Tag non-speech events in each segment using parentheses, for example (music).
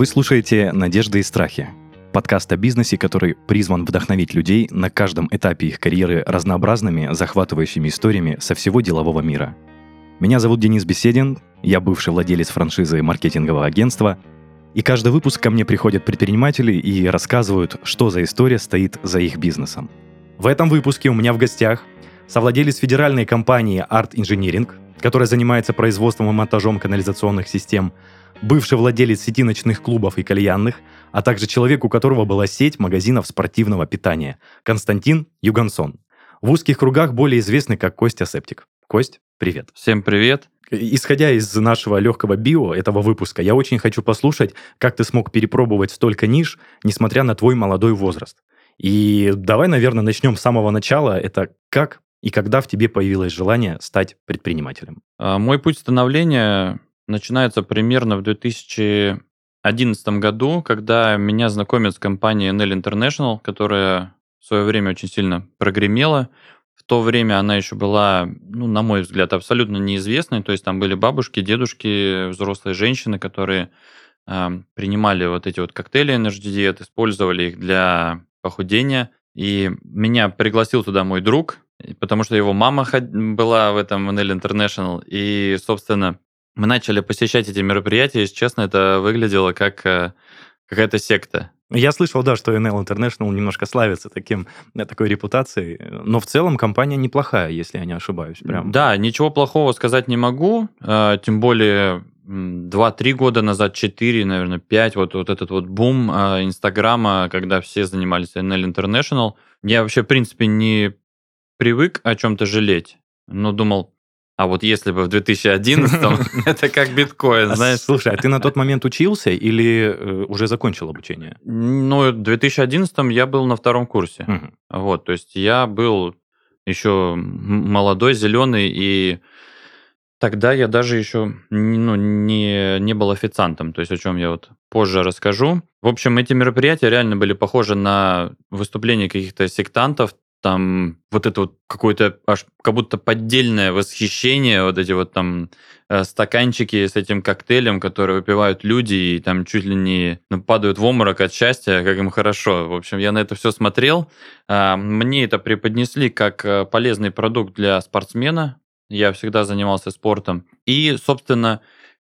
Вы слушаете «Надежды и страхи» – подкаст о бизнесе, который призван вдохновить людей на каждом этапе их карьеры разнообразными, захватывающими историями со всего делового мира. Меня зовут Денис Беседин, я бывший владелец франшизы маркетингового агентства, и каждый выпуск ко мне приходят предприниматели и рассказывают, что за история стоит за их бизнесом. В этом выпуске у меня в гостях совладелец федеральной компании Art Engineering, которая занимается производством и монтажом канализационных систем – бывший владелец сети ночных клубов и кальянных, а также человек, у которого была сеть магазинов спортивного питания, Константин Югансон. В узких кругах более известный как Костя Септик. Кость, привет. Всем привет. Исходя из нашего легкого био этого выпуска, я очень хочу послушать, как ты смог перепробовать столько ниш, несмотря на твой молодой возраст. И давай, наверное, начнем с самого начала. Это как и когда в тебе появилось желание стать предпринимателем? А, мой путь становления начинается примерно в 2011 году, когда меня знакомят с компанией NL International, которая в свое время очень сильно прогремела. В то время она еще была, ну, на мой взгляд, абсолютно неизвестной. То есть там были бабушки, дедушки, взрослые женщины, которые э, принимали вот эти вот коктейли Energy Diet, использовали их для похудения. И меня пригласил туда мой друг, потому что его мама была в этом NL International. И, собственно, мы начали посещать эти мероприятия, если честно, это выглядело как э, какая-то секта. Я слышал, да, что NL International немножко славится таким, э, такой репутацией, но в целом компания неплохая, если я не ошибаюсь. Прям. Да, ничего плохого сказать не могу, э, тем более 2-3 года назад, 4, наверное, 5, вот, вот этот вот бум Инстаграма, когда все занимались NL International, я вообще, в принципе, не привык о чем-то жалеть, но думал, а вот если бы в 2011 (laughs) это как биткоин, а знаешь. Слушай, а ты на тот момент учился или э, уже закончил обучение? Ну, в 2011 я был на втором курсе. Вот, то есть я был еще молодой, зеленый, и тогда я даже еще ну, не, не был официантом, то есть о чем я вот позже расскажу. В общем, эти мероприятия реально были похожи на выступления каких-то сектантов, там вот это вот какое-то аж как будто поддельное восхищение, вот эти вот там э, стаканчики с этим коктейлем, которые выпивают люди и там чуть ли не ну, падают в обморок от счастья, как им хорошо. В общем, я на это все смотрел. Э, мне это преподнесли как э, полезный продукт для спортсмена. Я всегда занимался спортом. И, собственно,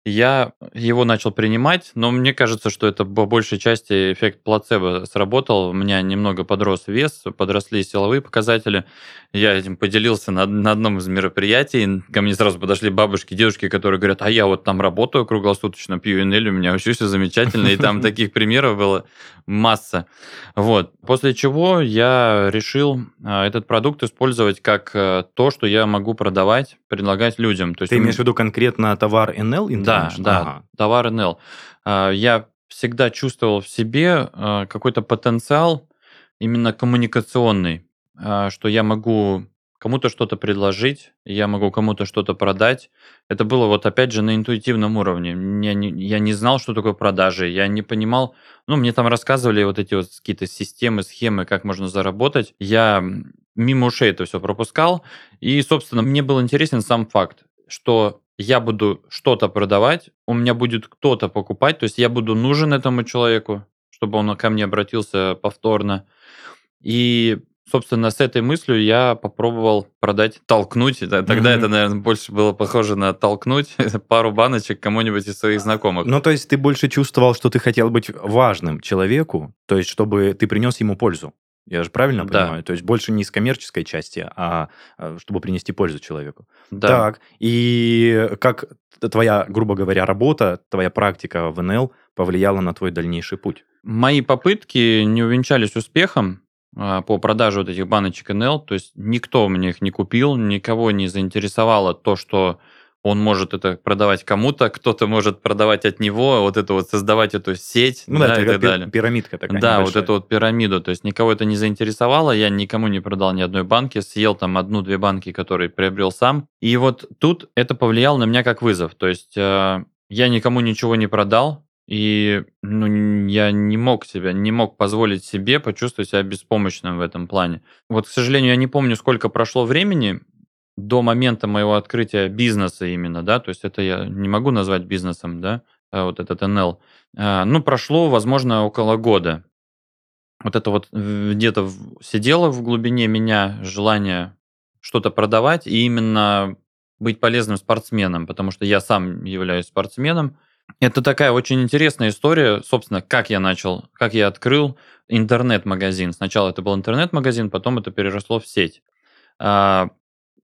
я его начал принимать, но мне кажется, что это по большей части эффект плацебо сработал. У меня немного подрос вес, подросли силовые показатели. Я этим поделился на, на одном из мероприятий. Ко мне сразу подошли бабушки, дедушки, которые говорят, а я вот там работаю круглосуточно, пью Энель, у меня вообще все замечательно. И там (laughs) таких примеров было масса. Вот. После чего я решил а, этот продукт использовать как э, то, что я могу продавать, предлагать людям. То есть Ты имеешь в виду конкретно товар NL да, да, ага. товар НЛ. А, я всегда чувствовал в себе какой-то потенциал именно коммуникационный, что я могу кому-то что-то предложить, я могу кому-то что-то продать. Это было вот опять же на интуитивном уровне. Я не, я не знал, что такое продажи, я не понимал, ну, мне там рассказывали вот эти вот какие-то системы, схемы, как можно заработать. Я мимо ушей это все пропускал, и, собственно, мне был интересен сам факт, что я буду что-то продавать, у меня будет кто-то покупать, то есть я буду нужен этому человеку, чтобы он ко мне обратился повторно. И, собственно, с этой мыслью я попробовал продать, толкнуть. Тогда mm-hmm. это, наверное, больше было похоже на толкнуть (laughs) пару баночек кому-нибудь из своих знакомых. Ну, то есть ты больше чувствовал, что ты хотел быть важным человеку, то есть чтобы ты принес ему пользу. Я же правильно да. понимаю? То есть больше не из коммерческой части, а, а чтобы принести пользу человеку. Да. Так, и как твоя, грубо говоря, работа, твоя практика в НЛ повлияла на твой дальнейший путь? Мои попытки не увенчались успехом по продаже вот этих баночек НЛ, то есть никто мне их не купил, никого не заинтересовало то, что он может это продавать кому-то, кто-то может продавать от него, вот это вот создавать эту сеть, ну, да, да, и так далее. Пирамидка такая. Да, небольшая. вот эту вот пирамиду. То есть никого это не заинтересовало, я никому не продал ни одной банки, съел там одну-две банки, которые приобрел сам. И вот тут это повлияло на меня как вызов. То есть э, я никому ничего не продал, и ну, я не мог себя, не мог позволить себе почувствовать себя беспомощным в этом плане. Вот, к сожалению, я не помню, сколько прошло времени, до момента моего открытия бизнеса именно, да, то есть это я не могу назвать бизнесом, да, вот этот НЛ. Ну, прошло, возможно, около года. Вот это вот где-то сидело в глубине меня желание что-то продавать и именно быть полезным спортсменом, потому что я сам являюсь спортсменом. Это такая очень интересная история, собственно, как я начал, как я открыл интернет-магазин. Сначала это был интернет-магазин, потом это переросло в сеть. А,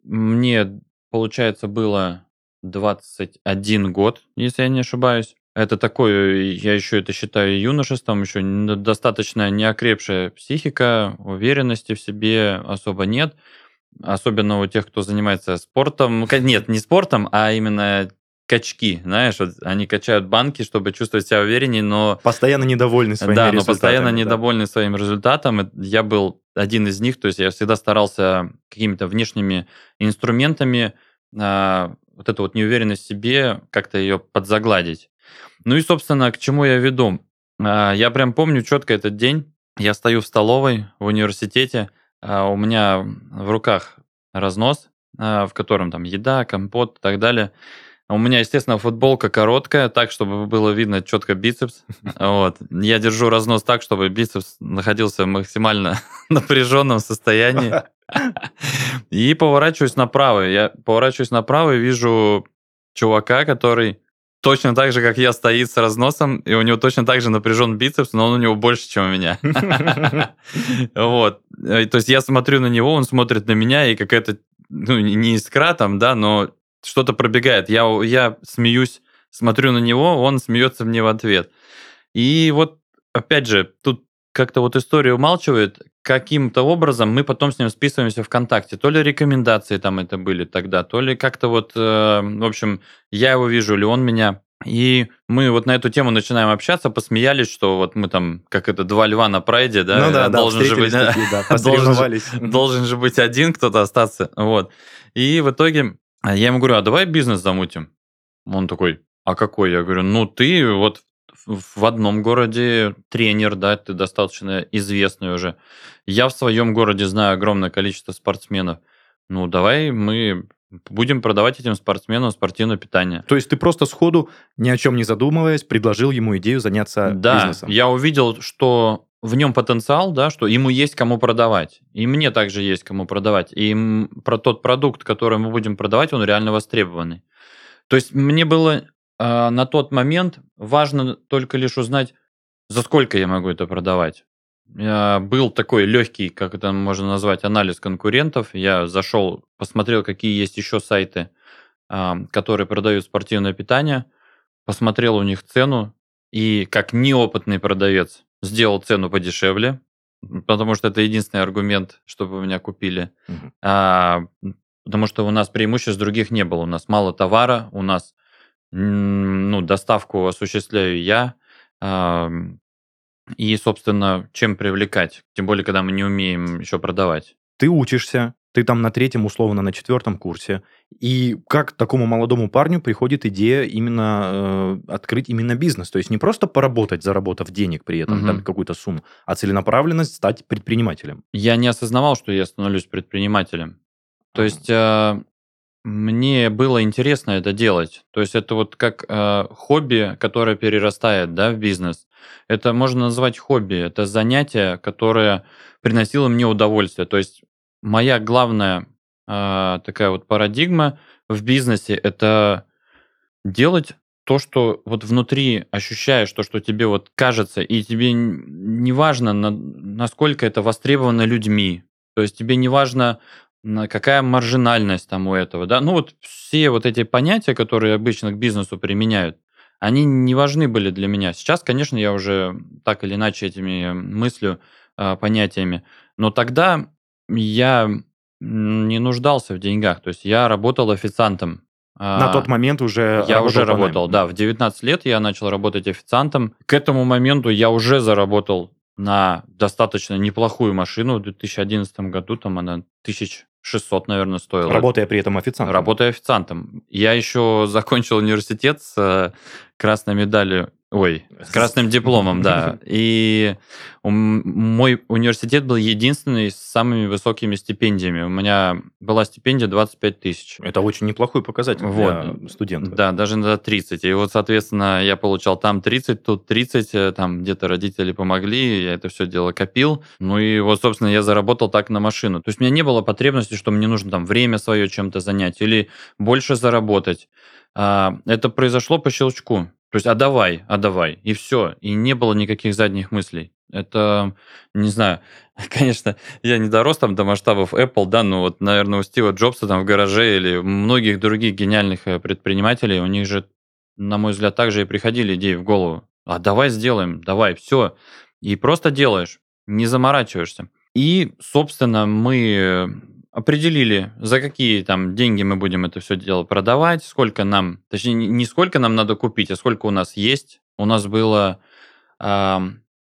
мне, получается, было 21 год, если я не ошибаюсь. Это такое, я еще это считаю юношеством, еще достаточно неокрепшая психика, уверенности в себе особо нет. Особенно у тех, кто занимается спортом. Нет, не спортом, а именно качки, знаешь, вот они качают банки, чтобы чувствовать себя увереннее, но... Постоянно недовольны своими да, результатами. Да, но постоянно да. недовольны своим результатом. Я был один из них, то есть я всегда старался какими-то внешними инструментами а, вот эту вот неуверенность в себе как-то ее подзагладить. Ну и, собственно, к чему я веду. А, я прям помню четко этот день. Я стою в столовой в университете, а у меня в руках разнос, а, в котором там еда, компот и так далее. У меня, естественно, футболка короткая, так, чтобы было видно четко бицепс. (laughs) Вот. Я держу разнос так, чтобы бицепс находился (laughs) в максимально напряженном состоянии. (laughs) И поворачиваюсь направо. Я поворачиваюсь направо и вижу чувака, который точно так же, как я, стоит с разносом, и у него точно так же напряжен бицепс, но он у него больше, чем у меня. Вот. То есть я смотрю на него, он смотрит на меня, и какая-то, ну, не искра там, да, но что-то пробегает. Я, я смеюсь, смотрю на него, он смеется мне в ответ. И вот, опять же, тут как-то вот история умалчивает, каким-то образом мы потом с ним списываемся ВКонтакте. То ли рекомендации там это были тогда, то ли как-то вот, э, в общем, я его вижу, или он меня. И мы вот на эту тему начинаем общаться, посмеялись, что вот мы там, как это, два льва на прайде, да, ну, да, должен, да, же быть, такие, да, (laughs) должен, должен же быть один кто-то остаться, вот. И в итоге я ему говорю, а давай бизнес замутим. Он такой, а какой? Я говорю, ну ты вот в одном городе тренер, да, ты достаточно известный уже. Я в своем городе знаю огромное количество спортсменов. Ну, давай мы будем продавать этим спортсменам спортивное питание. То есть ты просто сходу, ни о чем не задумываясь, предложил ему идею заняться да, бизнесом? Да, я увидел, что в нем потенциал, да, что ему есть кому продавать. И мне также есть кому продавать. И про тот продукт, который мы будем продавать, он реально востребованный. То есть мне было э, на тот момент важно только лишь узнать, за сколько я могу это продавать. Я был такой легкий, как это можно назвать, анализ конкурентов. Я зашел, посмотрел, какие есть еще сайты, э, которые продают спортивное питание, посмотрел у них цену, и как неопытный продавец сделал цену подешевле, потому что это единственный аргумент, чтобы меня купили. Угу. А, потому что у нас преимуществ других не было. У нас мало товара, у нас ну, доставку осуществляю я. И, собственно, чем привлекать? Тем более, когда мы не умеем еще продавать. Ты учишься, ты там на третьем, условно, на четвертом курсе. И как такому молодому парню приходит идея именно э, открыть именно бизнес? То есть не просто поработать, заработав денег при этом, угу. там какую-то сумму, а целенаправленность стать предпринимателем. Я не осознавал, что я становлюсь предпринимателем. То есть э, мне было интересно это делать. То есть это вот как э, хобби, которое перерастает да, в бизнес. Это можно назвать хобби. Это занятие, которое приносило мне удовольствие. То есть моя главная э, такая вот парадигма в бизнесе это делать то, что вот внутри ощущаешь, то, что тебе вот кажется, и тебе не важно, на, насколько это востребовано людьми. То есть тебе не важно, какая маржинальность там у этого, да, ну вот все вот эти понятия, которые обычно к бизнесу применяют, они не важны были для меня. Сейчас, конечно, я уже так или иначе этими мыслю, а, понятиями, но тогда я не нуждался в деньгах, то есть я работал официантом. На тот момент уже Я уже работал, да, в 19 лет я начал работать официантом. К этому моменту я уже заработал на достаточно неплохую машину в 2011 году, там она тысяч 600, наверное, стоило. Работая при этом официантом. Работая официантом. Я еще закончил университет с э, красной медалью Ой, с красным дипломом, да. (laughs) И мой университет был единственный с самыми высокими стипендиями. У меня была стипендия 25 тысяч. Это очень неплохой показатель вот. для студента. Да, даже на 30. И вот, соответственно, я получал там 30, тут 30, э, там где-то родители помогли, я это все дело копил. Ну и вот, собственно, я заработал так на машину. То есть у меня не было потребности, что мне нужно там время свое чем-то занять или больше заработать. А, это произошло по щелчку. То есть, а давай, а давай, и все. И не было никаких задних мыслей. Это, не знаю, (laughs) конечно, я не дорос там до масштабов Apple, да, но вот, наверное, у Стива Джобса там в гараже или многих других гениальных э, предпринимателей, у них же, на мой взгляд, также и приходили идеи в голову. А давай сделаем, давай, все. И просто делаешь, не заморачиваешься. И, собственно, мы определили, за какие там деньги мы будем это все дело продавать, сколько нам, точнее, не сколько нам надо купить, а сколько у нас есть. У нас было э,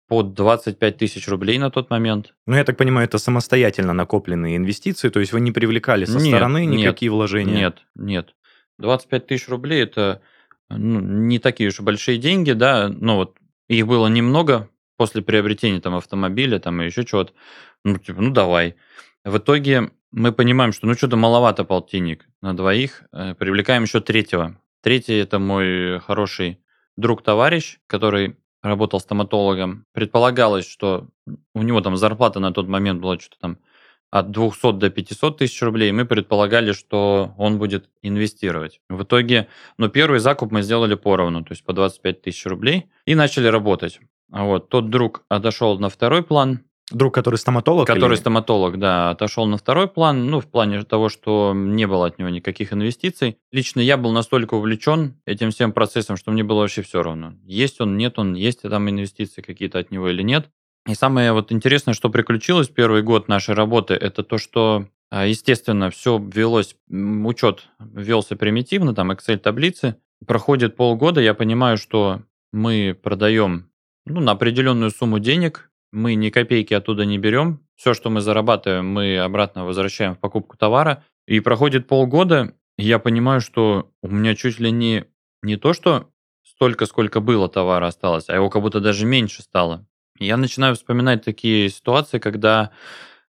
под 25 тысяч рублей на тот момент. Ну, я так понимаю, это самостоятельно накопленные инвестиции, то есть вы не привлекали со нет, стороны никакие нет, вложения? Нет, нет. 25 тысяч рублей – это ну, не такие уж большие деньги, да, но вот их было немного после приобретения там автомобиля там и еще чего-то. Ну, типа, ну давай. В итоге мы понимаем, что ну что-то маловато полтинник на двоих, э, привлекаем еще третьего. Третий это мой хороший друг-товарищ, который работал стоматологом. Предполагалось, что у него там зарплата на тот момент была что-то там от 200 до 500 тысяч рублей. Мы предполагали, что он будет инвестировать. В итоге, ну, первый закуп мы сделали поровну, то есть по 25 тысяч рублей, и начали работать. А вот тот друг отошел на второй план, Друг, который стоматолог? Который или... стоматолог, да, отошел на второй план, ну, в плане того, что не было от него никаких инвестиций. Лично я был настолько увлечен этим всем процессом, что мне было вообще все равно. Есть он, нет он, есть там инвестиции какие-то от него или нет. И самое вот интересное, что приключилось первый год нашей работы, это то, что а, Естественно, все велось, учет велся примитивно, там Excel-таблицы. Проходит полгода, я понимаю, что мы продаем ну, на определенную сумму денег, мы ни копейки оттуда не берем. Все, что мы зарабатываем, мы обратно возвращаем в покупку товара. И проходит полгода, и я понимаю, что у меня чуть ли не, не то, что столько, сколько было товара осталось, а его как будто даже меньше стало. Я начинаю вспоминать такие ситуации, когда,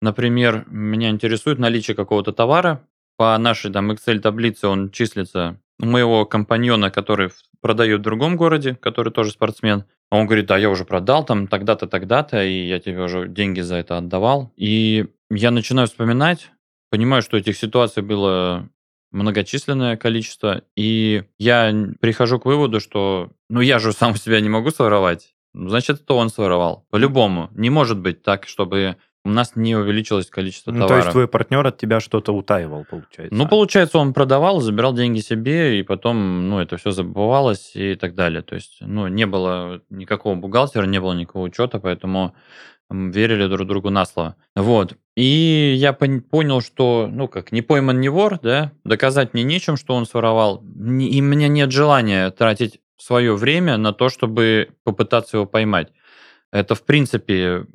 например, меня интересует наличие какого-то товара. По нашей там Excel-таблице он числится моего компаньона, который продает в другом городе, который тоже спортсмен. Он говорит, да, я уже продал там тогда-то, тогда-то, и я тебе уже деньги за это отдавал. И я начинаю вспоминать, понимаю, что этих ситуаций было многочисленное количество, и я прихожу к выводу, что, ну, я же сам себя не могу своровать, значит, это он своровал. По-любому. Не может быть так, чтобы у нас не увеличилось количество ну, товара. То есть твой партнер от тебя что-то утаивал, получается? Ну, получается, он продавал, забирал деньги себе, и потом, ну, это все забывалось и так далее. То есть, ну, не было никакого бухгалтера, не было никакого учета, поэтому верили друг другу на слово. Вот. И я понял, что, ну, как, не пойман не вор, да, доказать мне нечем, что он своровал, и у меня нет желания тратить свое время на то, чтобы попытаться его поймать. Это, в принципе,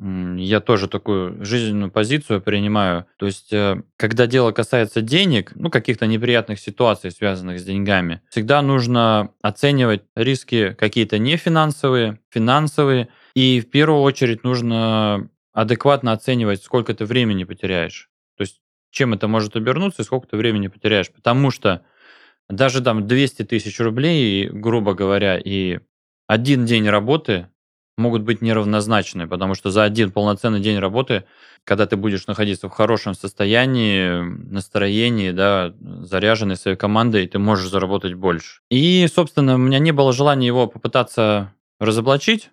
я тоже такую жизненную позицию принимаю. То есть, э, когда дело касается денег, ну, каких-то неприятных ситуаций, связанных с деньгами, всегда нужно оценивать риски какие-то не финансовые, финансовые, и в первую очередь нужно адекватно оценивать, сколько ты времени потеряешь. То есть, чем это может обернуться и сколько ты времени потеряешь. Потому что даже там 200 тысяч рублей, грубо говоря, и один день работы могут быть неравнозначны, потому что за один полноценный день работы, когда ты будешь находиться в хорошем состоянии, настроении, да, заряженной своей командой, ты можешь заработать больше. И, собственно, у меня не было желания его попытаться разоблачить,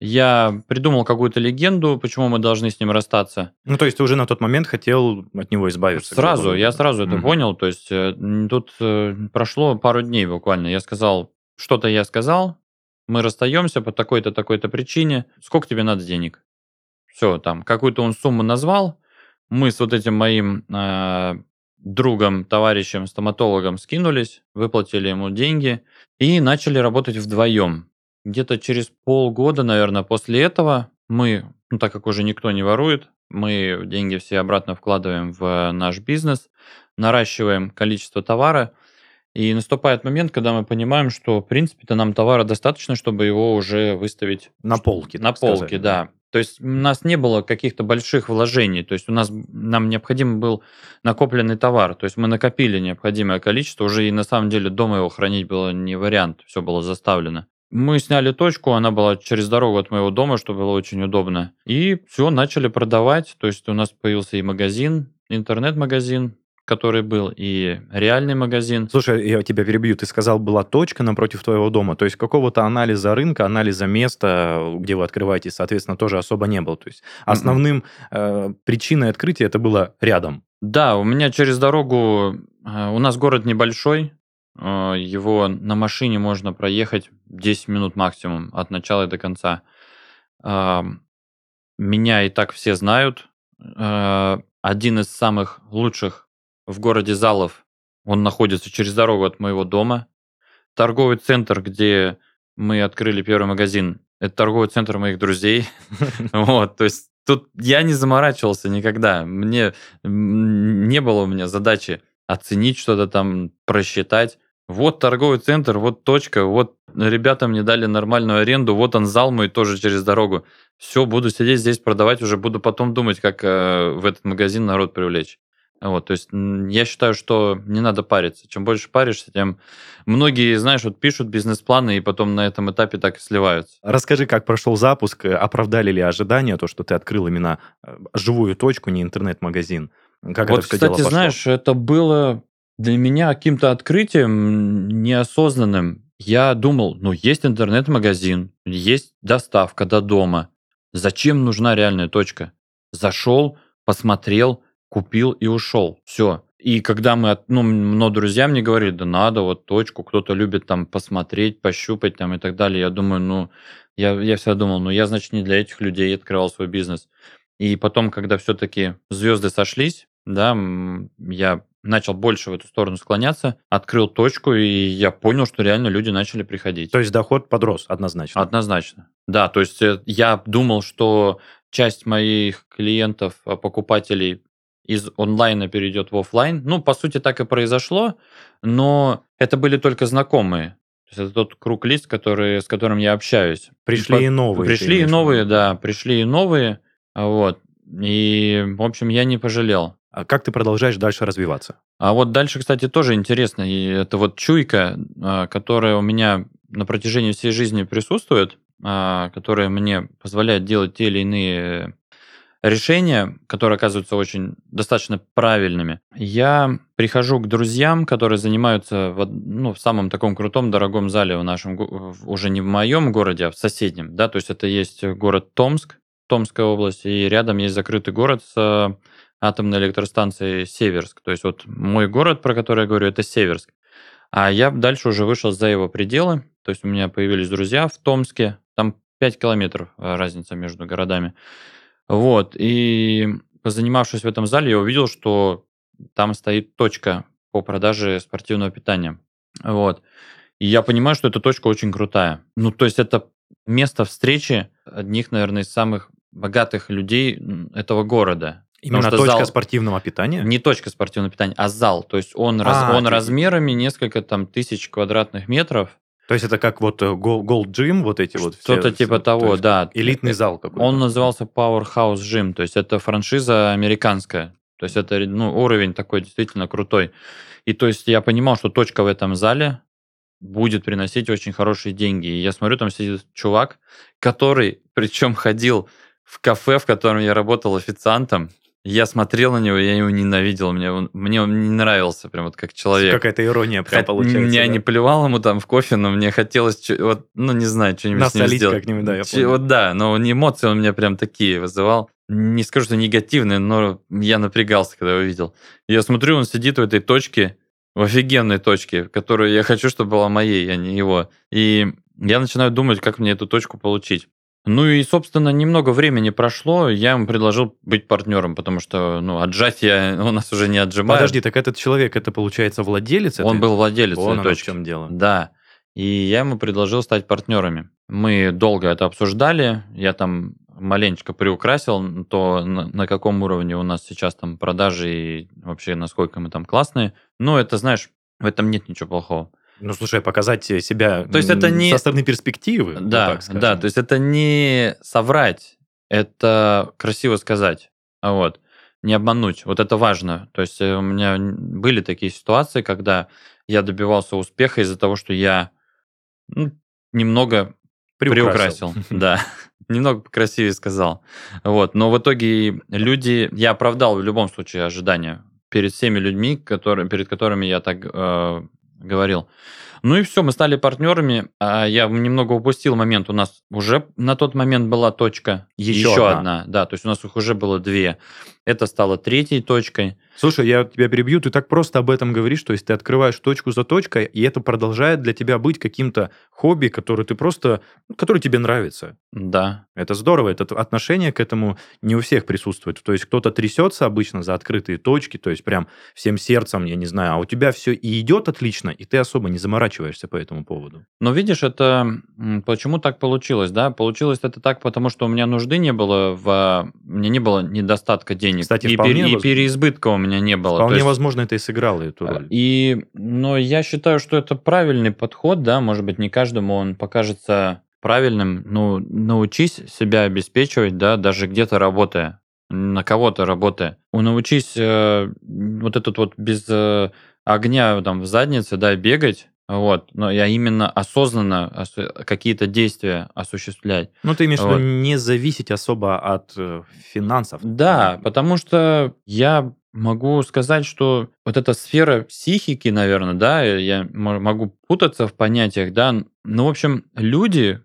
я придумал какую-то легенду, почему мы должны с ним расстаться. Ну, то есть ты уже на тот момент хотел от него избавиться? Сразу, я сразу это угу. понял. То есть э, тут э, прошло пару дней буквально. Я сказал, что-то я сказал, мы расстаемся по такой-то, такой-то причине, сколько тебе надо денег? Все, там, какую-то он сумму назвал, мы с вот этим моим э, другом, товарищем, стоматологом скинулись, выплатили ему деньги и начали работать вдвоем. Где-то через полгода, наверное, после этого мы, ну так как уже никто не ворует, мы деньги все обратно вкладываем в наш бизнес, наращиваем количество товара – И наступает момент, когда мы понимаем, что, в принципе-то, нам товара достаточно, чтобы его уже выставить... На полке. На полке, сказать. да. То есть у нас не было каких-то больших вложений, то есть у нас нам необходим был накопленный товар, то есть мы накопили необходимое количество, уже и на самом деле дома его хранить было не вариант, все было заставлено. Мы сняли точку, она была через дорогу от моего дома, что было очень удобно. И все, начали продавать, то есть у нас появился и магазин, интернет-магазин, который был, и реальный магазин. Слушай, я тебя перебью. Ты сказал, была точка напротив твоего дома. То есть какого-то анализа рынка, анализа места, где вы открываетесь, соответственно, тоже особо не было. То есть основным э, причиной открытия это было рядом. Да, у меня через дорогу... Э, у нас город небольшой, э, его на машине можно проехать 10 минут максимум от начала до конца. Э, меня и так все знают. Э, один из самых лучших в городе Залов. Он находится через дорогу от моего дома. Торговый центр, где мы открыли первый магазин, это торговый центр моих друзей. (laughs) Вот, то есть тут я не заморачивался никогда. Мне не было у меня задачи оценить что-то там, просчитать. Вот торговый центр, вот точка, вот ребята мне дали нормальную аренду, вот он зал мой тоже через дорогу. Все, буду сидеть здесь продавать, уже буду потом думать, как э, в этот магазин народ привлечь. Вот, то есть я считаю, что не надо париться. Чем больше паришься, тем многие, знаешь, вот пишут бизнес-планы и потом на этом этапе так и сливаются. Расскажи, как прошел запуск, э, оправдали ли ожидания, то, что ты открыл именно э, живую точку, не интернет-магазин? Как вот, это все кстати, дело пошло? знаешь, это было для меня каким-то открытием неосознанным. Я думал, ну, есть интернет-магазин, есть доставка до дома. Зачем нужна реальная точка? Зашел, посмотрел, купил и ушел. Все. И когда мы, ну, но друзья мне говорили, да надо вот точку, кто-то любит там посмотреть, пощупать там и так далее. Я думаю, ну, я, я всегда думал, ну, я, значит, не для этих людей открывал свой бизнес. И потом, когда все-таки звезды сошлись, да, я начал больше в эту сторону склоняться, открыл точку, и я понял, что реально люди начали приходить. То есть доход подрос однозначно? Однозначно. Да, то есть э, я думал, что часть моих клиентов, а, покупателей из онлайна перейдет в офлайн. Ну, по сути, так и произошло, но это были только знакомые. То есть это тот круг лиц, который, с которым я общаюсь. Пришли по... и новые. Пришли и новые, да, пришли и новые. Вот. И, в общем, я не пожалел. А как ты продолжаешь дальше развиваться? А вот дальше, кстати, тоже интересно. И это вот чуйка, а, которая у меня на протяжении всей жизни присутствует, а, которая мне позволяет делать те или иные решения, которые оказываются очень достаточно правильными. Я прихожу к друзьям, которые занимаются в, ну, в самом таком крутом, дорогом зале в нашем, уже не в моем городе, а в соседнем. Да? То есть это есть город Томск, Томская область, и рядом есть закрытый город с атомной электростанцией Северск. То есть вот мой город, про который я говорю, это Северск. А я дальше уже вышел за его пределы. То есть у меня появились друзья в Томске. Там 5 километров э, разница между городами. Вот, и позанимавшись в этом зале, я увидел, что там стоит точка по продаже спортивного питания. Вот. И я понимаю, что эта точка очень крутая. Ну, то есть это место встречи одних, наверное, из самых богатых людей этого города. Именно точка зал... спортивного питания? Не точка спортивного питания, а зал. То есть он, а, раз... он размерами несколько там тысяч квадратных метров. То есть это как вот э, Gold Gym, вот эти вот Что-то типа того, то да. Элитный зал какой-то. Он назывался Powerhouse Gym, то есть это франшиза американская. То есть это ну, уровень такой действительно крутой. И то есть я понимал, что точка в этом зале будет приносить очень хорошие деньги. И я смотрю, там сидит чувак, который, причем ходил в кафе, в котором я работал официантом, я смотрел на него, я его ненавидел, мне он, мне он не нравился прям вот как человек. Какая-то ирония прям получается. Я да? не плевал ему там в кофе, но мне хотелось, вот, ну не знаю, что-нибудь Насолить с ним сделать. как-нибудь, да, я понял. Вот да, но эмоции он меня прям такие вызывал. Не скажу, что негативные, но я напрягался, когда его видел. Я смотрю, он сидит в этой точке, в офигенной точке, которую я хочу, чтобы была моей, а не его. И я начинаю думать, как мне эту точку получить. Ну и, собственно, немного времени прошло, я ему предложил быть партнером, потому что, ну, отжать я (laughs) у нас уже не отжимаю. Подожди, так этот человек, это получается владелец? Он был владелец Он точки. в чем дело. Да. И я ему предложил стать партнерами. Мы долго это обсуждали, я там маленечко приукрасил то, на, на каком уровне у нас сейчас там продажи и вообще насколько мы там классные. Ну, это, знаешь, В этом нет ничего плохого. Ну, слушай, показать себя то есть это не... со стороны перспективы. Да, вот да, то есть это не соврать, это красиво сказать. Вот. Не обмануть. Вот это важно. То есть э, у меня были такие ситуации, когда я добивался успеха из-за того, что я ну, немного приукрасил. приукрасил да, (laughs) немного покрасивее сказал. Вот. Но в итоге люди... Я оправдал в любом случае ожидания перед всеми людьми, которые, перед которыми я так э, говорил. Ну и все, мы стали партнерами. А я немного упустил момент. У нас уже на тот момент была точка. Еще, еще одна. одна. Да, то есть у нас их уже было две. Это стало третьей точкой. Слушай, я тебя перебью, ты так просто об этом говоришь, то есть ты открываешь точку за точкой, и это продолжает для тебя быть каким-то хобби, который ты просто, ну, который тебе нравится. Да. Это здорово, это отношение к этому не у всех присутствует. То есть кто-то трясется обычно за открытые точки, то есть прям всем сердцем, я не знаю, а у тебя все и идет отлично, и ты особо не заморачиваешься по этому поводу. Но видишь, это почему так получилось, да? Получилось это так, потому что у меня нужды не было в... Мне не было недостатка денег. Кстати, и, вполне... пер... и переизбытка у меня меня не было. Вполне есть, возможно, это и сыграло эту роль. И, но я считаю, что это правильный подход, да, может быть, не каждому он покажется правильным, ну, научись себя обеспечивать, да, даже где-то работая, на кого-то работая. Научись э, вот этот вот без э, огня там в заднице, да, бегать, вот, но я именно осознанно какие-то действия осуществлять. Ну, ты имеешь в виду не зависеть особо от э, финансов. Да, потому что я могу сказать, что вот эта сфера психики, наверное, да, я могу путаться в понятиях, да, ну, в общем, люди,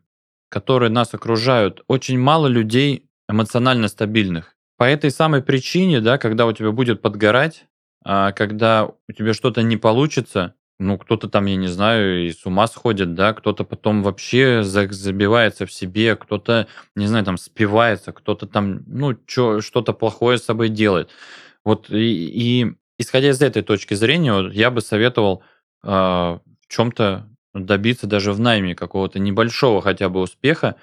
которые нас окружают, очень мало людей эмоционально стабильных. По этой самой причине, да, когда у тебя будет подгорать, а когда у тебя что-то не получится, ну, кто-то там, я не знаю, и с ума сходит, да, кто-то потом вообще забивается в себе, кто-то, не знаю, там спивается, кто-то там, ну, что-то плохое с собой делает. Вот и, и исходя из этой точки зрения, вот, я бы советовал э, в чем-то добиться даже в найме какого-то небольшого хотя бы успеха.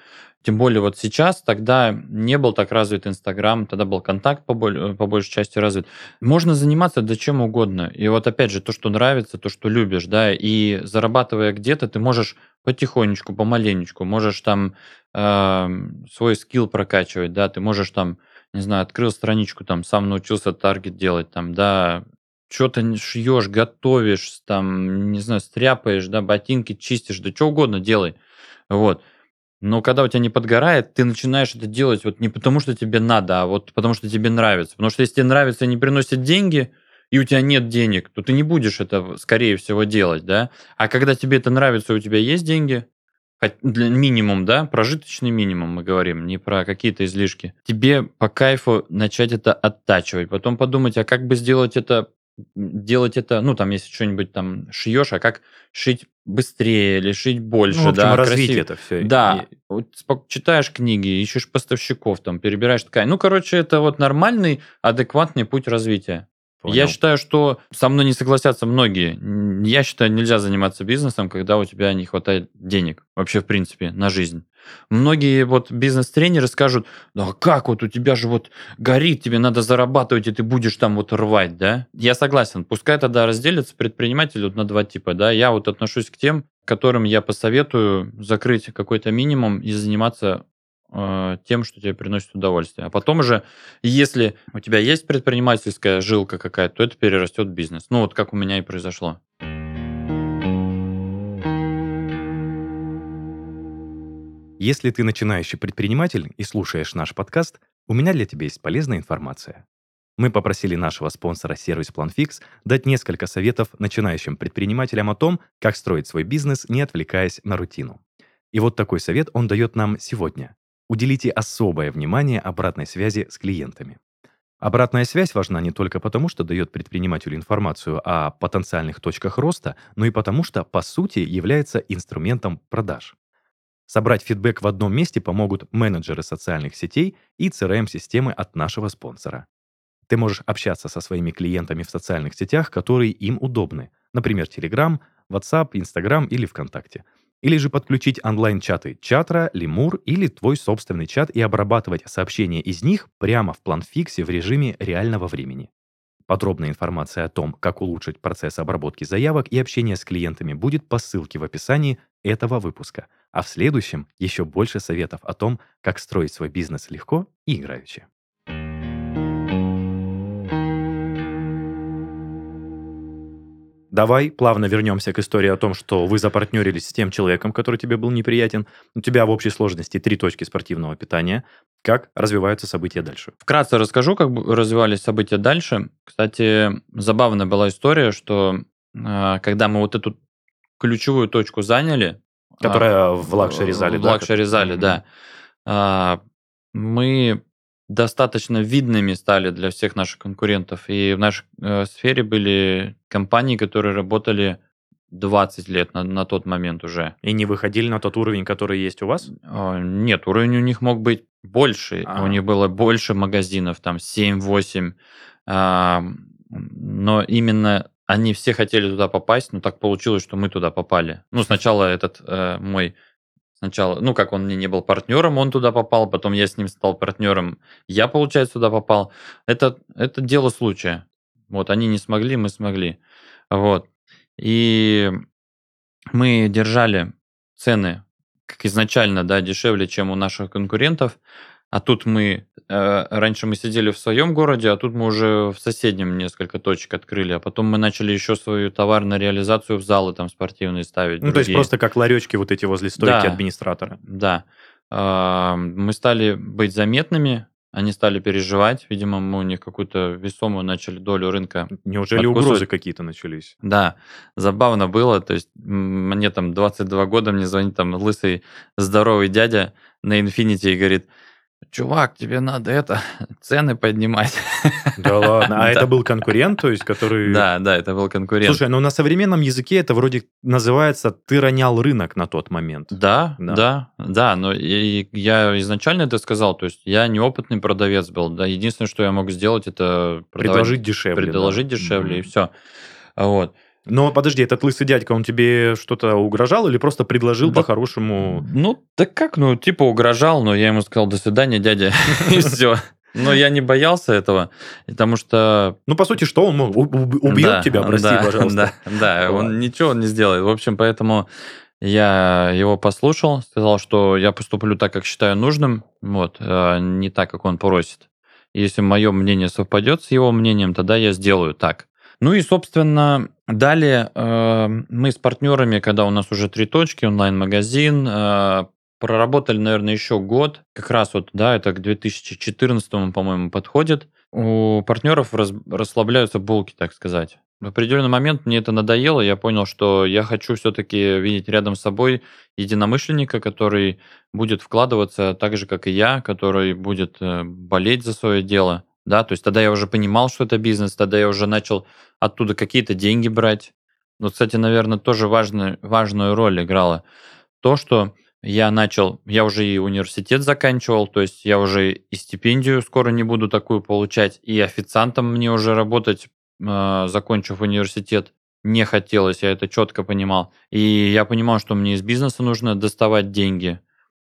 Тем более вот сейчас, тогда не был так развит Инстаграм, тогда был контакт по, боль, по большей части развит. Можно заниматься да чем угодно. И вот опять же, то, что нравится, то, что любишь, да, и зарабатывая где-то, ты можешь потихонечку, помаленечку, можешь там э, свой скилл прокачивать, да, ты можешь там не знаю, открыл страничку, там, сам научился таргет делать, там, да, что-то шьешь, готовишь, там, не знаю, стряпаешь, да, ботинки чистишь, да что угодно делай. Вот. Но когда у тебя не подгорает, ты начинаешь это делать вот не потому, что тебе надо, а вот потому, что тебе нравится. Потому что если тебе нравится и не приносит деньги, и у тебя нет денег, то ты не будешь это, скорее всего, делать, да. А когда тебе это нравится, у тебя есть деньги, для минимум, да, прожиточный минимум мы говорим, не про какие-то излишки. Тебе по кайфу начать это оттачивать, потом подумать, а как бы сделать это, делать это, ну, там, если что-нибудь там шьешь, а как шить быстрее или шить больше, ну, в общем, да, развить красивее. это все. Да, и... вот, читаешь книги, ищешь поставщиков, там, перебираешь ткань. Ну, короче, это вот нормальный, адекватный путь развития. Понял. Я считаю, что со мной не согласятся многие. Я считаю, нельзя заниматься бизнесом, когда у тебя не хватает денег вообще в принципе на жизнь. Многие вот бизнес-тренеры скажут, да как вот у тебя же вот горит, тебе надо зарабатывать, и ты будешь там вот рвать, да? Я согласен, пускай тогда разделятся предприниматели вот на два типа, да? Я вот отношусь к тем, которым я посоветую закрыть какой-то минимум и заниматься Э, тем, что тебе приносит удовольствие. А потом уже, если у тебя есть предпринимательская жилка какая-то, то это перерастет в бизнес. Ну, вот как у меня и произошло. Если ты начинающий предприниматель и слушаешь наш подкаст, у меня для тебя есть полезная информация. Мы попросили нашего спонсора сервис PlanFix дать несколько советов начинающим предпринимателям о том, как строить свой бизнес, не отвлекаясь на рутину. И вот такой совет он дает нам сегодня. Уделите особое внимание обратной связи с клиентами. Обратная связь важна не только потому, что дает предпринимателю информацию о потенциальных точках роста, но и потому, что, по сути, является инструментом продаж. Собрать фидбэк в одном месте помогут менеджеры социальных сетей и CRM-системы от нашего спонсора. Ты можешь общаться со своими клиентами в социальных сетях, которые им удобны, например, Telegram, WhatsApp, Instagram или ВКонтакте – или же подключить онлайн-чаты Чатра, Лемур или твой собственный чат и обрабатывать сообщения из них прямо в планфиксе в режиме реального времени. Подробная информация о том, как улучшить процесс обработки заявок и общения с клиентами будет по ссылке в описании этого выпуска. А в следующем еще больше советов о том, как строить свой бизнес легко и играюще. Давай плавно вернемся к истории о том, что вы запартнерились с тем человеком, который тебе был неприятен. У тебя в общей сложности три точки спортивного питания. Как развиваются события дальше? Вкратце расскажу, как развивались события дальше. Кстати, забавная была история, что э, когда мы вот эту ключевую точку заняли... Которая а, в лакшери-зале, в да? В лакшери-зале, да. А, мы достаточно видными стали для всех наших конкурентов. И в нашей э, сфере были компании, которые работали 20 лет на, на тот момент уже. И не выходили на тот уровень, который есть у вас? Э, нет, уровень у них мог быть больше. А-а-а. У них было больше магазинов, там 7-8. Э, но именно они все хотели туда попасть, но так получилось, что мы туда попали. Ну, сначала этот э, мой Сначала, ну, как он мне не был партнером, он туда попал, потом я с ним стал партнером, я, получается, туда попал. Это, это дело случая. Вот, они не смогли, мы смогли. Вот. И мы держали цены, как изначально, да, дешевле, чем у наших конкурентов. А тут мы, раньше мы сидели в своем городе, а тут мы уже в соседнем несколько точек открыли. А потом мы начали еще свою товарную реализацию в залы там спортивные ставить. Ну, другие. то есть просто как ларечки вот эти возле стойки да, администратора. Да. Э, мы стали быть заметными, они стали переживать, видимо, мы у них какую-то весомую начали долю рынка. Неужели подкусывать. угрозы какие-то начались? Да, забавно было, то есть мне там 22 года, мне звонит там лысый здоровый дядя на Infinity и говорит, чувак, тебе надо это, (laughs) цены поднимать. Да ладно, а (laughs) это был конкурент, то есть, который... Да, да, это был конкурент. Слушай, ну на современном языке это вроде называется «ты ронял рынок на тот момент». Да, да, да, но я изначально это сказал, то есть я неопытный продавец был, да, единственное, что я мог сделать, это... Предложить дешевле. Предложить дешевле, и все. Вот. Но подожди, этот лысый дядька, он тебе что-то угрожал или просто предложил да, по-хорошему? Ну, да как, ну, типа угрожал, но я ему сказал, до свидания, дядя, (laughs) и все. Но я не боялся этого, потому что... Ну, по сути, что он мог? Убьет да, тебя, прости, да, пожалуйста. Да, да, он ничего не сделает. В общем, поэтому я его послушал, сказал, что я поступлю так, как считаю нужным, вот, а не так, как он просит. Если мое мнение совпадет с его мнением, тогда я сделаю так. Ну и, собственно, далее э, мы с партнерами, когда у нас уже три точки, онлайн-магазин, э, проработали, наверное, еще год. Как раз вот, да, это к 2014, по-моему, подходит. У партнеров расслабляются булки, так сказать. В определенный момент мне это надоело, я понял, что я хочу все-таки видеть рядом с собой единомышленника, который будет вкладываться так же, как и я, который будет э, болеть за свое дело да, то есть тогда я уже понимал, что это бизнес, тогда я уже начал оттуда какие-то деньги брать. Ну, кстати, наверное, тоже важную, важную роль играло то, что я начал, я уже и университет заканчивал, то есть я уже и стипендию скоро не буду такую получать, и официантом мне уже работать, э, закончив университет, не хотелось, я это четко понимал. И я понимал, что мне из бизнеса нужно доставать деньги.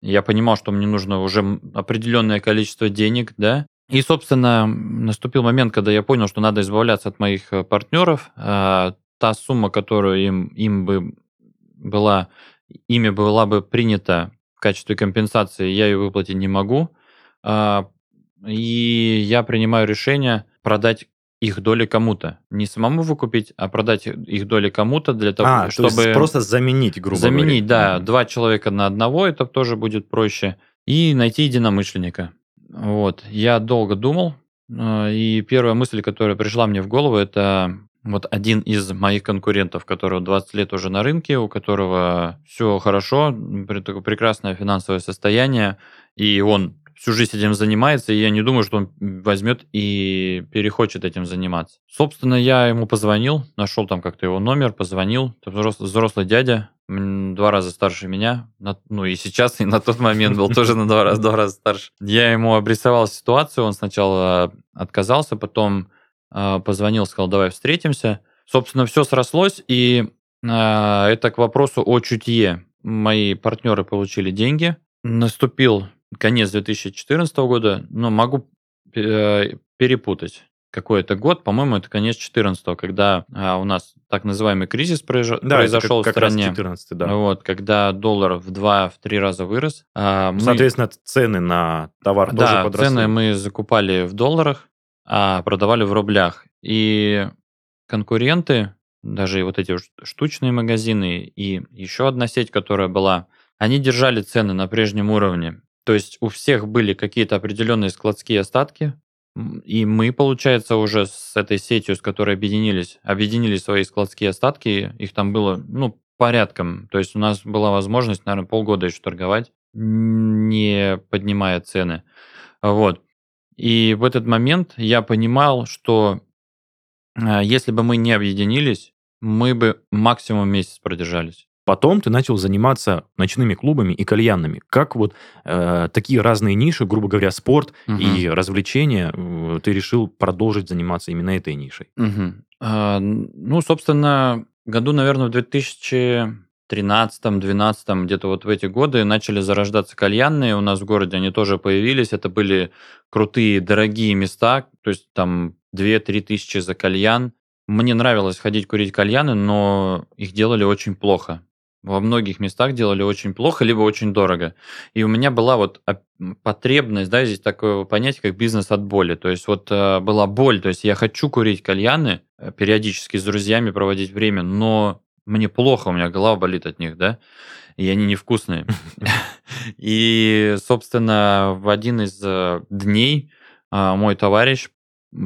Я понимал, что мне нужно уже определенное количество денег, да, и, собственно, наступил момент, когда я понял, что надо избавляться от моих э, партнеров. А, та сумма, которую им, им бы была, ими была бы принята в качестве компенсации, я ее выплатить не могу. А, и я принимаю решение продать их доли кому-то. Не самому выкупить, а продать их доли кому-то для того, а, чтобы... То есть просто заменить, грубо заменить, говоря. Заменить, да. Два человека на одного, это тоже будет проще. И найти единомышленника. Вот, я долго думал, а, и первая мысль, которая пришла мне в голову, это вот один из моих конкурентов, который 20 лет уже на рынке, у которого все хорошо, прекрасное финансовое состояние, и он всю жизнь этим занимается, и я не думаю, что он возьмет и перехочет этим заниматься. Собственно, я ему позвонил, нашел там как-то его номер, позвонил. Это взрослый, взрослый дядя, два раза старше меня, ну и сейчас, и на тот момент был тоже на два раза, два раза старше. Я ему обрисовал ситуацию, он сначала отказался, потом а, позвонил, сказал, давай встретимся. Собственно, все срослось, и а, это к вопросу о чутье. Мои партнеры получили деньги, наступил конец 2014 года, но могу э, перепутать. Какой-то год, по-моему, это конец 14 когда а, у нас так называемый кризис произош... да, произошел как, в стране. Как раз 14 да. Вот, когда доллар в 2-3 раза вырос. А мы... Соответственно, цены на товар да, тоже подросли. цены мы закупали в долларах, а продавали в рублях. И конкуренты, даже вот эти штучные магазины и еще одна сеть, которая была, они держали цены на прежнем уровне. То есть у всех были какие-то определенные складские остатки, и мы, получается, уже с этой сетью, с которой объединились, объединили свои складские остатки, их там было, ну, порядком. То есть у нас была возможность, наверное, полгода еще торговать, не поднимая цены. Вот. И в этот момент я понимал, что а, если бы мы не объединились, мы бы максимум месяц продержались. Потом ты начал заниматься ночными клубами и кальянными. Как вот э, такие разные ниши, грубо говоря, спорт угу. и развлечения, э, ты решил продолжить заниматься именно этой нишей? Угу. А, ну, собственно, году, наверное, в 2000 13 12 где-то вот в эти годы начали зарождаться кальянные. У нас в городе они тоже появились. Это были крутые, дорогие места. То есть там 2-3 тысячи за кальян. Мне нравилось ходить курить кальяны, но их делали очень плохо. Во многих местах делали очень плохо, либо очень дорого. И у меня была вот потребность, да, здесь такое понятие, как бизнес от боли. То есть вот э, была боль, то есть я хочу курить кальяны, э, периодически с друзьями проводить время, но мне плохо, у меня голова болит от них, да, и они невкусные. (laughs) И, собственно, в один из э, дней мой товарищ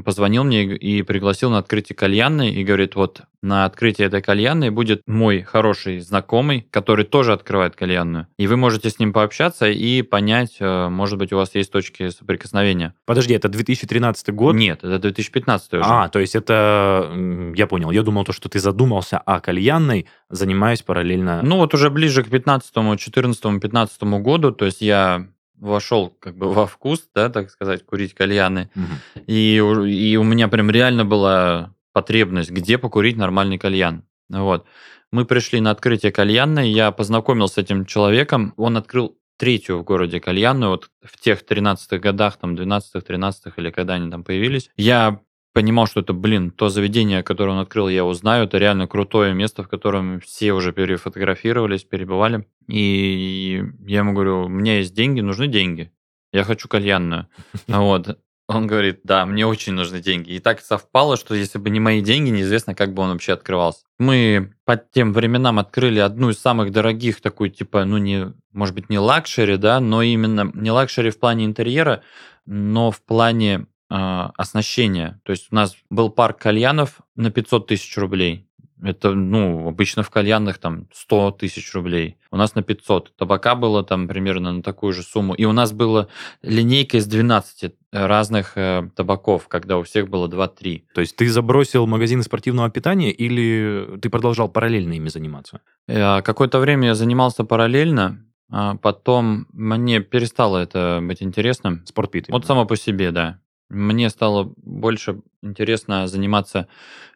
позвонил мне и пригласил на открытие кальянной и говорит, вот на открытии этой кальянной будет мой хороший знакомый, который тоже открывает кальянную. И вы можете с ним пообщаться и понять, э, может быть, у вас есть точки соприкосновения. Подожди, это 2013 год? Нет, это 2015 уже. А, то есть это... Я понял. Я думал, то, что ты задумался о кальянной, занимаясь параллельно... Ну вот уже ближе к 15 14 15 году, то есть я вошел как бы во вкус, да, так сказать, курить кальяны. Угу. И, и у меня прям реально была потребность, где покурить нормальный кальян. Вот. Мы пришли на открытие кальянной, я познакомился с этим человеком, он открыл третью в городе кальянную, вот в тех 13-х годах, там, 12-х, 13-х, или когда они там появились. Я понимал, что это, блин, то заведение, которое он открыл, я узнаю, это реально крутое место, в котором все уже перефотографировались, перебывали. И я ему говорю, у меня есть деньги, нужны деньги. Я хочу кальянную. (laughs) Вот. Он говорит, да, мне очень нужны деньги. И так совпало, что если бы не мои деньги, неизвестно, как бы он вообще открывался. Мы по тем временам открыли одну из самых дорогих, такую, типа, ну, не, может быть, не luxury, да, но именно не luxury в плане интерьера, но в плане э, оснащения. То есть у нас был парк кальянов на 500 тысяч рублей. Это, ну, обычно в кальянных там 100 тысяч рублей. У нас на 500. Табака было там примерно на такую же сумму. И у нас была линейка из 12 разных э, табаков, когда у всех было 2-3. То есть ты забросил магазины спортивного питания или ты продолжал параллельно ими заниматься? Э, какое-то время я занимался параллельно. А потом мне перестало это быть интересным. Спортпит. Вот само по себе, да. Мне стало больше интересно заниматься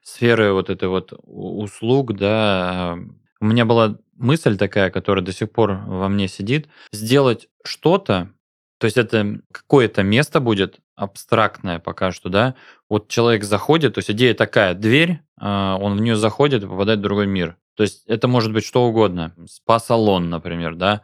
сферой вот этой вот услуг, да. У меня была мысль такая, которая до сих пор во мне сидит, сделать что-то, то есть это какое-то место будет абстрактное пока что, да. Вот человек заходит, то есть идея такая, дверь, а, он в нее заходит и попадает в другой мир. То есть это может быть что угодно, спа-салон, например, да,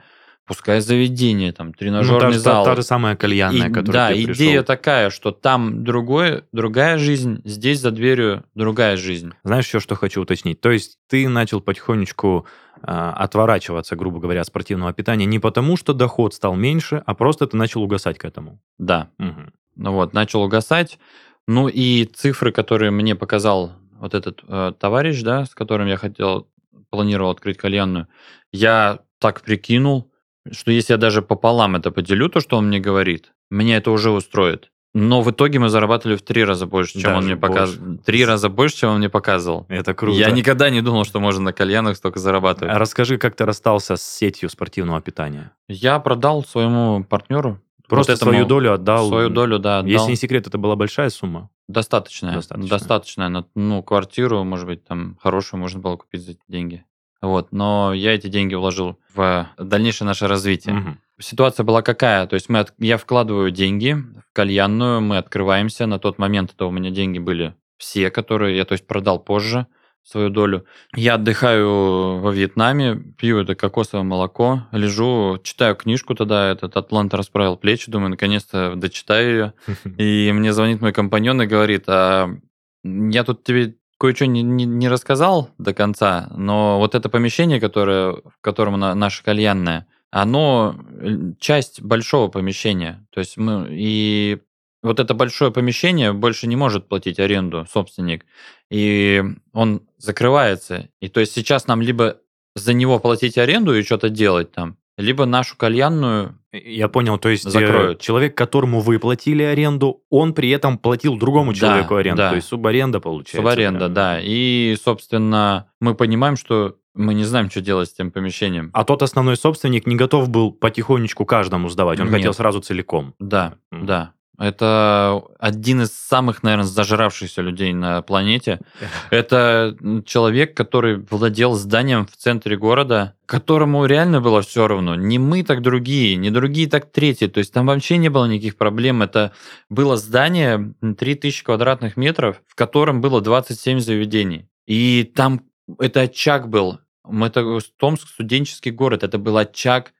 пускай заведение, там, тренажерный ну, та, зал. Та, та же самая кальянная, и, которая Да, идея такая, что там другой, другая жизнь, здесь за дверью другая жизнь. Знаешь еще, что хочу уточнить? То есть ты начал потихонечку э, отворачиваться, грубо говоря, от спортивного питания не потому, что доход стал меньше, а просто ты начал угасать к этому. Да. Угу. Ну вот, начал угасать. Ну и цифры, которые мне показал вот этот э, товарищ, да, с которым я хотел, планировал открыть кальянную, я так прикинул, что если я даже пополам это поделю, то, что он мне говорит, меня это уже устроит. Но в итоге мы зарабатывали в три раза больше, чем даже он мне показывал. Три раза больше, чем он мне показывал. Это круто. Я никогда не думал, что можно на кальянах столько зарабатывать. А расскажи, как ты расстался с сетью спортивного питания? Я продал своему партнеру. Просто вот этому, свою долю отдал? Свою долю, да, отдал. Если не секрет, это была большая сумма? Достаточная. Достаточная. Достаточная. Ну, квартиру, может быть, там хорошую можно было купить за эти деньги. Вот, но я эти деньги вложил в дальнейшее наше развитие. Угу. Ситуация была какая? То есть мы от, я вкладываю деньги в кальянную, мы открываемся. На тот момент это у меня деньги были все, которые я, то есть, продал позже свою долю. Я отдыхаю во Вьетнаме, пью это кокосовое молоко, лежу, читаю книжку тогда, этот «Атлант расправил плечи», думаю, наконец-то дочитаю ее. (laughs) И мне звонит мой компаньон и говорит, а я тут тебе кое-что не, не, не рассказал до конца, но вот это помещение, которое, в котором на, наша кальянная, оно часть большого помещения. То есть мы и вот это большое помещение больше не может платить аренду собственник, и он закрывается. И то есть сейчас нам либо за него платить аренду и что-то делать там, либо нашу кальянную я понял, то есть э, закроют. человек, которому вы платили аренду, он при этом платил другому человеку да, аренду, да. то есть субаренда получается. Субаренда, прям. да. И, собственно, мы понимаем, что мы не знаем, что делать с тем помещением. А тот основной собственник не готов был потихонечку каждому сдавать, он Нет. хотел сразу целиком. Да, mm. да. Это один из самых, наверное, зажравшихся людей на планете. (laughs) Это человек, который владел зданием в центре города, которому реально было все равно. Не мы, так другие, не другие, так третьи. То есть там вообще не было никаких проблем. Это было здание 3000 квадратных метров, в котором было 27 заведений. И там это очаг был. Это Томск студенческий город. Это был очаг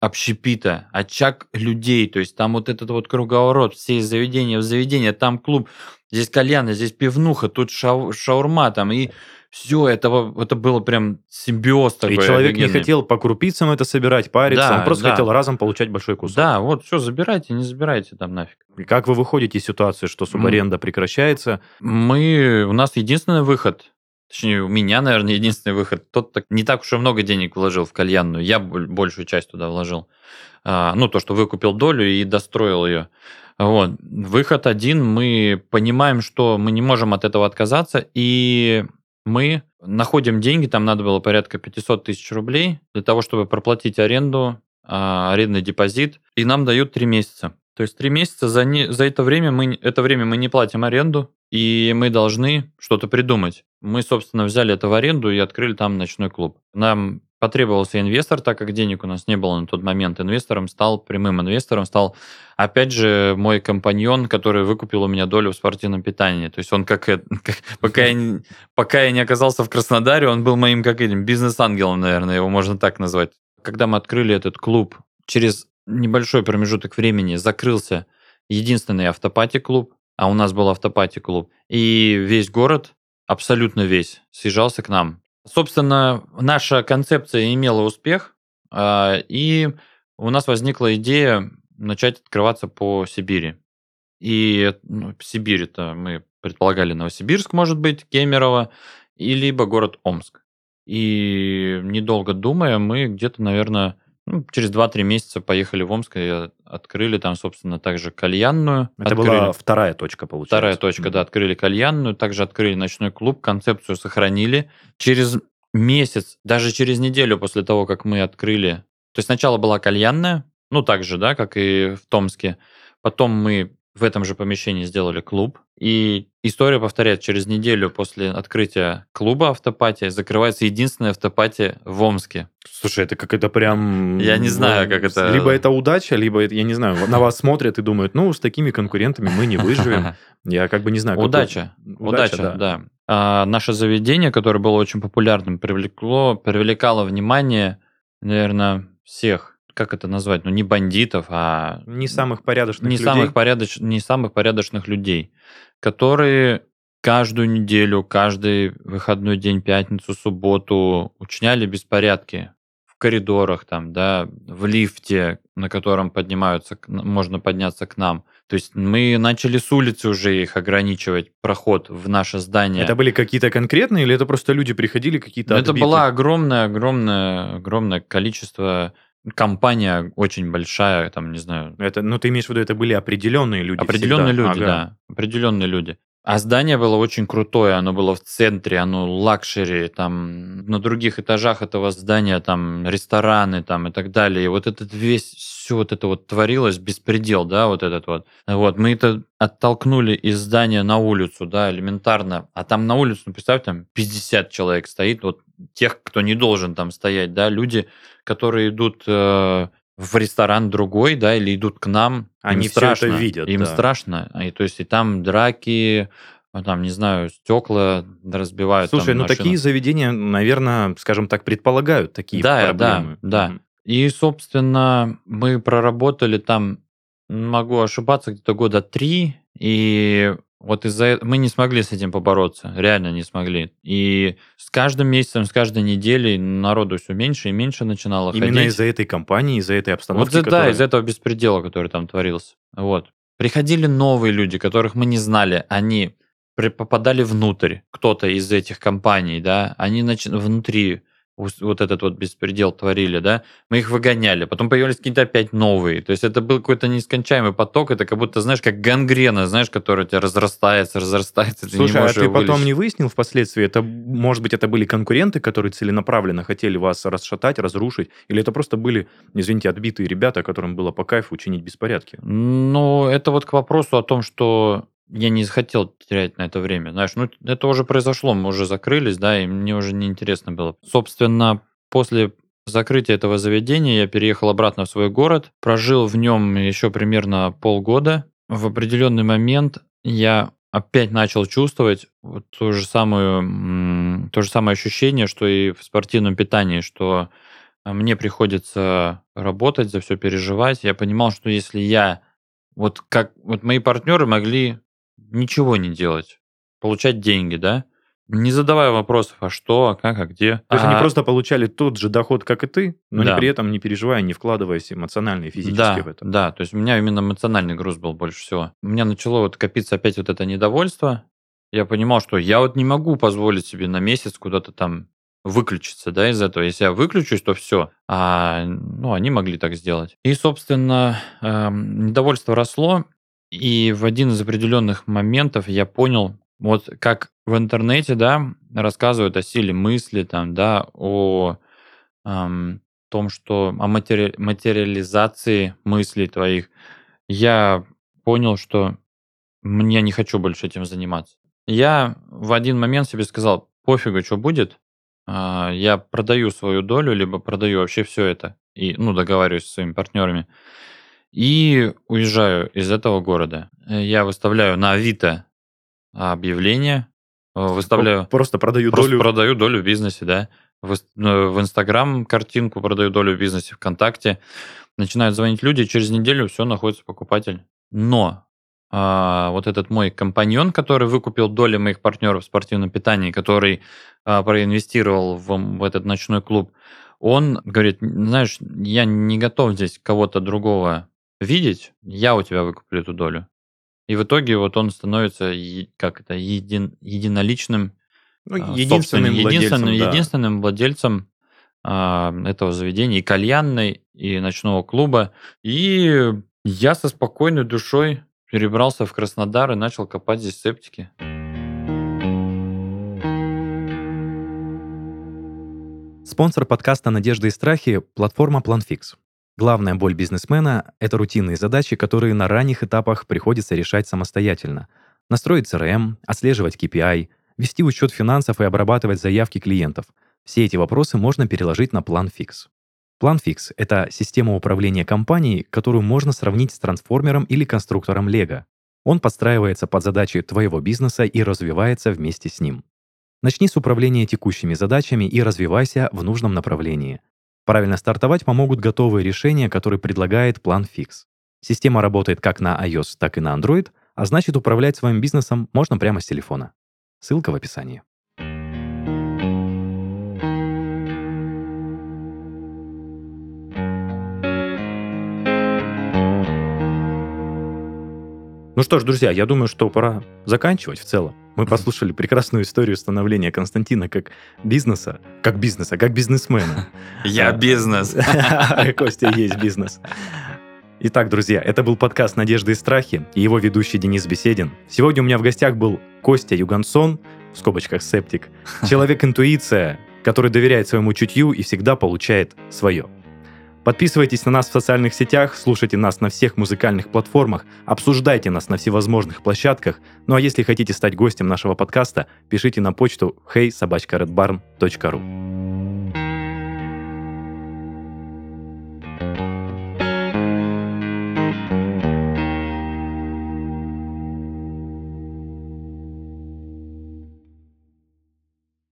общепита, очаг людей, то есть там вот этот вот круговорот, все из заведения в заведение, там клуб, здесь кальяны, здесь пивнуха, тут шау, шаурма там, и все, это, это было прям симбиоз такой. И человек офигенный. не хотел по крупицам это собирать, париться, да, он просто да. хотел разом получать большой кусок. Да, вот все, забирайте, не забирайте там нафиг. И как вы выходите из ситуации, что субаренда mm. прекращается? Мы, у нас единственный выход, Точнее, у меня, наверное, единственный выход. Тот так, не так уж и много денег вложил в кальянную. Я большую часть туда вложил. А, ну, то, что выкупил долю и достроил ее. Вот. Выход один. Мы понимаем, что мы не можем от этого отказаться. И мы находим деньги. Там надо было порядка 500 тысяч рублей для того, чтобы проплатить аренду, а, арендный депозит. И нам дают 3 месяца. То есть три месяца за, не, за это время мы это время мы не платим аренду, и мы должны что-то придумать. Мы, собственно, взяли это в аренду и открыли там ночной клуб. Нам потребовался инвестор, так как денег у нас не было на тот момент. Инвестором стал, прямым инвестором стал, опять же, мой компаньон, который выкупил у меня долю в спортивном питании. То есть он как, (laughs) как пока, я, пока я не оказался в Краснодаре, он был моим как этим бизнес-ангелом, наверное, его можно так назвать. Когда мы открыли этот клуб, через небольшой промежуток времени закрылся единственный автопати-клуб, а у нас был автопати-клуб, и весь город, абсолютно весь, съезжался к нам. Собственно, наша концепция имела успех, а, и у нас возникла идея начать открываться по Сибири. И ну, Сибирь это мы предполагали Новосибирск, может быть, Кемерово, и либо город Омск. И недолго думая, мы где-то, наверное, ну, через 2-3 месяца поехали в Омск и открыли там, собственно, также кальянную. Это открыли... была вторая точка, получается. Вторая точка, mm-hmm. да, открыли кальянную, также открыли ночной клуб, концепцию сохранили. Через месяц, даже через неделю после того, как мы открыли, то есть сначала была кальянная, ну, так же, да, как и в Томске. Потом мы в этом же помещении сделали клуб. И история повторяется. Через неделю после открытия клуба автопатия закрывается единственная автопатия в Омске. Слушай, это как это прям... Я не знаю, как это... Либо это удача, либо, это, я не знаю, на вас смотрят и думают, ну, с такими конкурентами мы не выживем. (laughs) Я как бы не знаю. Удача. Удача, да. А, наше заведение, которое было очень популярным, привлекло, привлекало внимание, наверное, всех как это назвать, ну не бандитов, а не самых порядочных не людей. самых порядоч не самых порядочных людей, которые каждую неделю, каждый выходной день, пятницу, субботу учиняли беспорядки в коридорах, там, да, в лифте, на котором поднимаются, можно подняться к нам. То есть мы начали с улицы уже их ограничивать, проход в наше здание. Это были какие-то конкретные или это просто люди приходили какие-то Это было огромное, огромное, огромное количество компания очень большая, там, не знаю. Это, ну, ты имеешь в виду, это были определенные люди Определенные всегда. люди, ага. да. Определенные люди. А здание было очень крутое, оно было в центре, оно luxury, там на других этажах этого здания там рестораны там и так далее. И вот этот весь, все вот это вот творилось, беспредел, да, вот этот вот. Вот, мы это оттолкнули из здания на улицу, да, элементарно. А там на улицу, ну, представь, там 50 человек стоит, вот тех, кто не должен там стоять, да, люди, которые идут э, в ресторан другой, да, или идут к нам, они им страшно, это видят, им да. страшно, и то есть и там драки, а там, не знаю, стекла разбивают. Слушай, ну машину. такие заведения, наверное, скажем так, предполагают такие да, проблемы. Да, да. Мгм. И, собственно, мы проработали там, могу ошибаться, где-то года три, и вот из-за этого мы не смогли с этим побороться, реально не смогли. И с каждым месяцем, с каждой неделей народу все меньше и меньше начинало Именно ходить. из-за этой компании, из-за этой обстановки, Вот это, да, которая- из этого беспредела, который там творился. Вот. Приходили новые люди, которых мы не знали, они попадали внутрь, кто-то из этих компаний, да, они начи- внутри вот этот вот беспредел творили, да, мы их выгоняли, потом появились какие-то опять новые, то есть это был какой-то нескончаемый поток, это как будто, знаешь, как гангрена, знаешь, которая у тебя разрастается, разрастается, ты Слушай, не а можешь ты её потом вылечить. не выяснил впоследствии, это, может быть, это были конкуренты, которые целенаправленно хотели вас расшатать, разрушить, или это просто были, извините, отбитые ребята, которым было по кайфу учинить беспорядки? Ну, это вот к вопросу о том, что я не захотел терять на это время. Знаешь, ну, это уже произошло, мы уже закрылись, да, и мне уже неинтересно было. Собственно, после закрытия этого заведения я переехал обратно в свой город, прожил в нем еще примерно полгода. В определенный момент я опять начал чувствовать вот ту же самую, то же самое ощущение, что и в спортивном питании, что а, мне приходится работать, за все переживать. Я понимал, что если я вот как вот мои партнеры могли ничего не делать, получать деньги, да, не задавая вопросов, а что, а как, а где. То есть они А- просто получали тот же доход, как и ты, но Да. не при этом не переживая, не вкладываясь эмоционально и физически да, в это. Да, то есть у меня именно эмоциональный груз был больше всего. У меня начало вот копиться опять вот это недовольство. Я понимал, что я вот не могу позволить себе на месяц куда-то там выключиться, да, из этого. Если я выключусь, то все. А, ну, они могли так сделать. И, собственно, эм, недовольство росло, и в один из определенных моментов я понял, вот как в интернете, да, рассказывают о силе мысли, там, да, о эм, том, что о матери- материализации мыслей твоих, я понял, что мне не хочу больше этим заниматься. Я в один момент себе сказал, пофигу, что будет, а, я продаю свою долю, либо продаю вообще все это, и, ну, договариваюсь со своими партнерами, и уезжаю из этого города. Э, Я выставляю на Авито объявление, э, выставляю... Просто продаю Просто долю. продаю долю в бизнесе, да. Э, в Инстаграм картинку продаю долю в бизнесе, ВКонтакте. Начинают звонить люди, через неделю все, находится покупатель. Но а, вот этот мой компаньон, который выкупил доли моих партнеров в спортивном питании, который а, проинвестировал в, в этот ночной клуб, он говорит, знаешь, я не готов здесь кого-то другого видеть, я у тебя выкуплю эту долю. И в итоге вот он становится, как это, един- единоличным Ну, а, единственным владельцем, единственным, да. единственным владельцем а, этого заведения, и кальянной, и ночного клуба. И я со спокойной душой перебрался в Краснодар и начал копать здесь септики. Спонсор подкаста «Надежды и страхи» — платформа PlanFix. Главная боль бизнесмена — это рутинные задачи, которые на ранних этапах приходится решать самостоятельно. Настроить CRM, отслеживать KPI, вести учет финансов и обрабатывать заявки клиентов. Все эти вопросы можно переложить на PlanFix. PlanFix — это система управления компанией, которую можно сравнить с трансформером или конструктором Lego. Он подстраивается под задачи твоего бизнеса и развивается вместе с ним. Начни с управления текущими задачами и развивайся в нужном направлении. Правильно стартовать помогут готовые решения, которые предлагает PlanFix. Система работает как на iOS, так и на Android, а значит управлять своим бизнесом можно прямо с телефона. Ссылка в описании. Ну что ж, друзья, я думаю, что пора заканчивать в целом. Мы послушали прекрасную историю становления Константина как бизнеса, как бизнеса, как бизнесмена. (laughs) Я А. бизнес. (laughs) Костя есть бизнес. Итак, друзья, это был подкаст «Надежды и страхи» и его ведущий Денис Беседин. Сегодня у меня в гостях был Костя Югансон, в скобочках септик, (laughs) человек-интуиция, который доверяет своему чутью и всегда получает свое. Подписывайтесь на нас в социальных сетях, слушайте нас на всех музыкальных платформах, обсуждайте нас на всевозможных площадках. Ну а если хотите стать гостем нашего подкаста, пишите на почту hey